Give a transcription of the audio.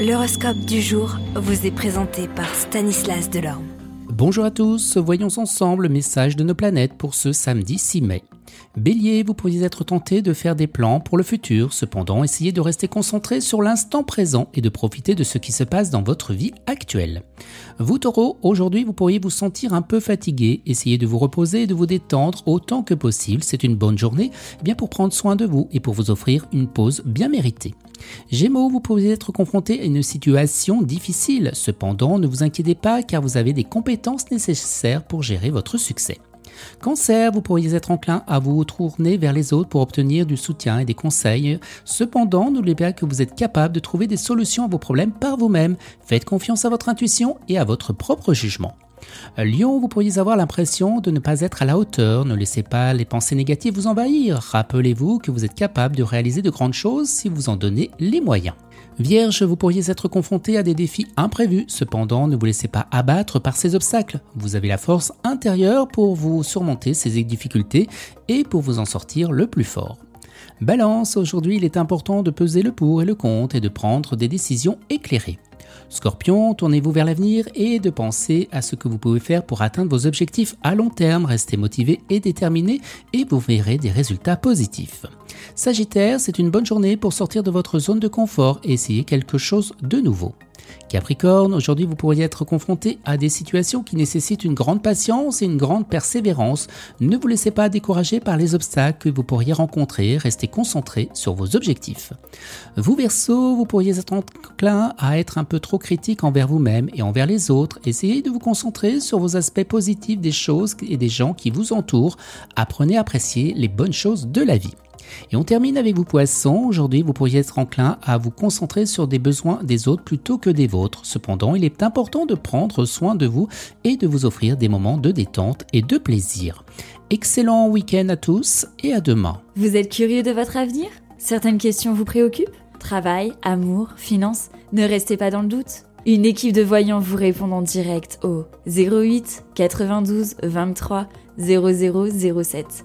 L'horoscope du jour vous est présenté par Stanislas Delorme. Bonjour à tous, voyons ensemble le message de nos planètes pour ce samedi 6 mai. Bélier, vous pourriez être tenté de faire des plans pour le futur, cependant essayez de rester concentré sur l'instant présent et de profiter de ce qui se passe dans votre vie actuelle. Vous taureau, aujourd'hui vous pourriez vous sentir un peu fatigué, essayez de vous reposer et de vous détendre autant que possible, c'est une bonne journée eh bien pour prendre soin de vous et pour vous offrir une pause bien méritée. Gémeaux, vous pourriez être confronté à une situation difficile, cependant ne vous inquiétez pas car vous avez des compétences nécessaires pour gérer votre succès. Cancer, vous pourriez être enclin à vous tourner vers les autres pour obtenir du soutien et des conseils. Cependant, n'oubliez pas que vous êtes capable de trouver des solutions à vos problèmes par vous-même. Faites confiance à votre intuition et à votre propre jugement. Lion, vous pourriez avoir l'impression de ne pas être à la hauteur, ne laissez pas les pensées négatives vous envahir. Rappelez-vous que vous êtes capable de réaliser de grandes choses si vous en donnez les moyens. Vierge, vous pourriez être confronté à des défis imprévus, cependant ne vous laissez pas abattre par ces obstacles. Vous avez la force intérieure pour vous surmonter ces difficultés et pour vous en sortir le plus fort. Balance, aujourd'hui il est important de peser le pour et le contre et de prendre des décisions éclairées. Scorpion, tournez-vous vers l'avenir et de penser à ce que vous pouvez faire pour atteindre vos objectifs à long terme. Restez motivé et déterminé et vous verrez des résultats positifs. Sagittaire, c'est une bonne journée pour sortir de votre zone de confort et essayer quelque chose de nouveau. Capricorne, aujourd'hui vous pourriez être confronté à des situations qui nécessitent une grande patience et une grande persévérance. Ne vous laissez pas décourager par les obstacles que vous pourriez rencontrer, restez concentré sur vos objectifs. Vous Verseau, vous pourriez être enclin à être un peu trop critique envers vous-même et envers les autres. Essayez de vous concentrer sur vos aspects positifs des choses et des gens qui vous entourent. Apprenez à apprécier les bonnes choses de la vie. Et on termine avec vous poissons. Aujourd'hui, vous pourriez être enclin à vous concentrer sur des besoins des autres plutôt que des vôtres. Cependant, il est important de prendre soin de vous et de vous offrir des moments de détente et de plaisir. Excellent week-end à tous et à demain. Vous êtes curieux de votre avenir? Certaines questions vous préoccupent? Travail, amour, finances Ne restez pas dans le doute. Une équipe de voyants vous répond en direct au 08 92 23 0007.